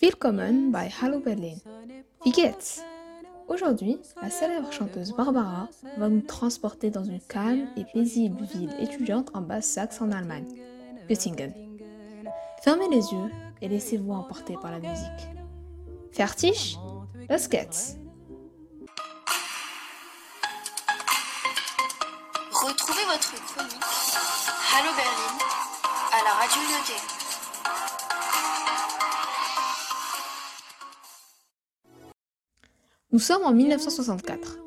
Willkommen bei Hallo Berlin. Wie geht's? Aujourd'hui, la célèbre chanteuse Barbara va nous transporter dans une calme et paisible ville étudiante en Basse-Saxe en Allemagne, Göttingen. Fermez les yeux et laissez-vous emporter par la musique. Fertig? Los geht's! Retrouvez votre chronique Hallo Berlin à la radio Lyoté. Nous sommes en 1964.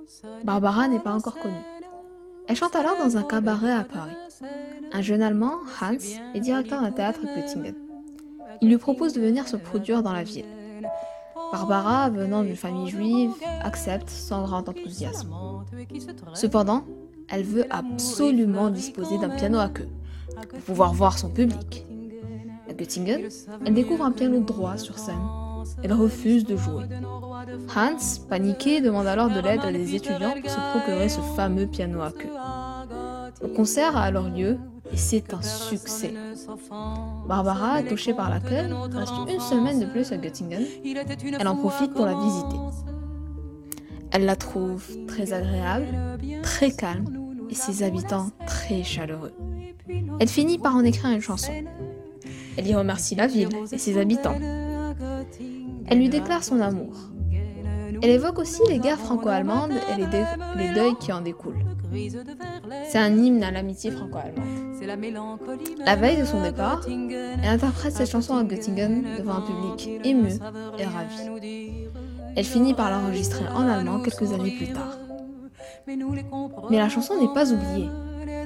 Barbara n'est pas encore connue. Elle chante alors dans un cabaret à Paris. Un jeune Allemand, Hans, est directeur d'un théâtre à Göttingen. Il lui propose de venir se produire dans la ville. Barbara, venant d'une famille juive, accepte sans grand enthousiasme. Cependant, elle veut absolument disposer d'un piano à queue pour pouvoir voir son public. À Göttingen, elle découvre un piano droit sur scène. Elle refuse de jouer. Hans, paniqué, demande alors de l'aide à des étudiants pour se procurer ce fameux piano à queue. Le concert a alors lieu et c'est un succès. Barbara, touchée par l'accueil, reste une semaine de plus à Göttingen. Elle en profite pour la visiter. Elle la trouve très agréable, très calme et ses habitants très chaleureux. Elle finit par en écrire une chanson. Elle y remercie la ville et ses habitants. Elle lui déclare son amour. Elle évoque aussi les guerres franco-allemandes et les, deuils qui en découlent. C'est un hymne à l'amitié franco-allemande. La veille de son départ, elle interprète cette chanson à Göttingen devant un public ému et ravi. Elle finit par l'enregistrer en allemand quelques années plus tard. Mais la chanson n'est pas oubliée.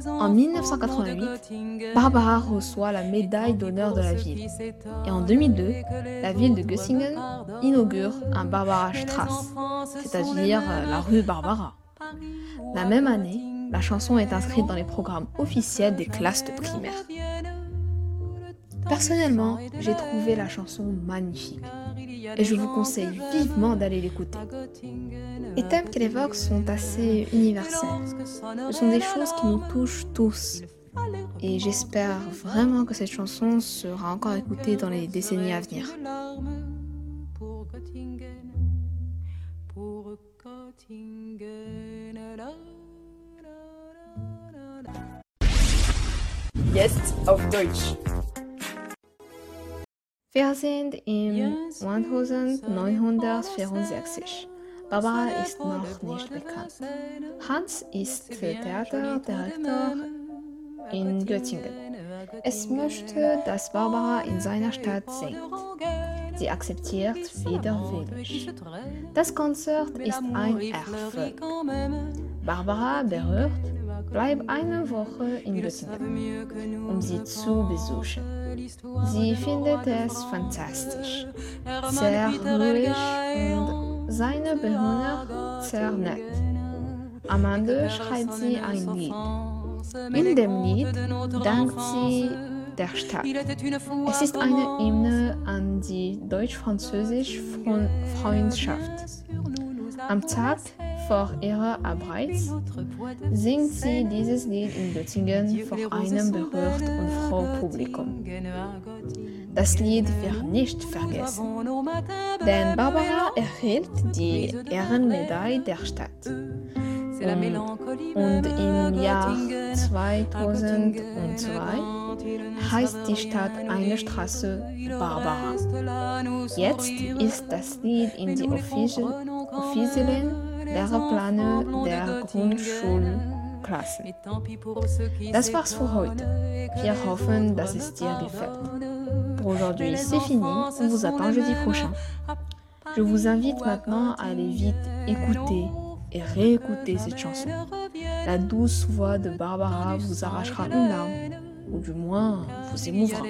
En 1988, Barbara reçoit la médaille d'honneur de la ville. Et en 2002, la ville de Göttingen inaugure un Barbara Strasse, c'est-à-dire euh, la rue Barbara. La même année, la chanson est inscrite dans les programmes officiels des classes de primaire. Personnellement, j'ai trouvé la chanson magnifique et je vous conseille vivement d'aller l'écouter. Les thèmes qu'elle évoque sont assez universels. Ce sont des choses qui nous touchent tous. Et j'espère vraiment que cette chanson sera encore écoutée dans les décennies à venir. Jetzt auf Deutsch. Wir sind im 1964. Barbara ist noch nicht bekannt. Hans ist Theaterdirektor in Göttingen. Es möchte, dass Barbara in seiner Stadt singt. Sie akzeptiert widerwillig. Das Konzert ist ein Erfolg. Barbara berührt, bleibt eine Woche in Göttingen, um sie zu besuchen. Sie findet es fantastisch, sehr ruhig und seine Bewohner sehr nett. Am Ende schreibt sie ein Lied. In dem Lied dankt sie der Stadt. Es ist eine Hymne an die deutsch-französische Freundschaft. Am Tag vor ihrer Abreise singt sie dieses Lied in Göttingen vor einem berührt und froh Publikum. Das Lied wird nicht vergessen, denn Barbara erhielt die Ehrenmedaille der Stadt. Und im Jahr 2002 heißt die Stadt eine Straße Barbara. Jetzt ist das Lied in die offiziellen Lehrpläne der Grundschulklassen. Das war's für heute. Wir hoffen, dass es dir gefällt. Pour aujourd'hui, c'est fini. On vous attend jeudi prochain. Je vous invite maintenant à aller vite écouter et réécouter cette chanson. La douce voix de Barbara vous arrachera une larme, ou du moins vous émouvra.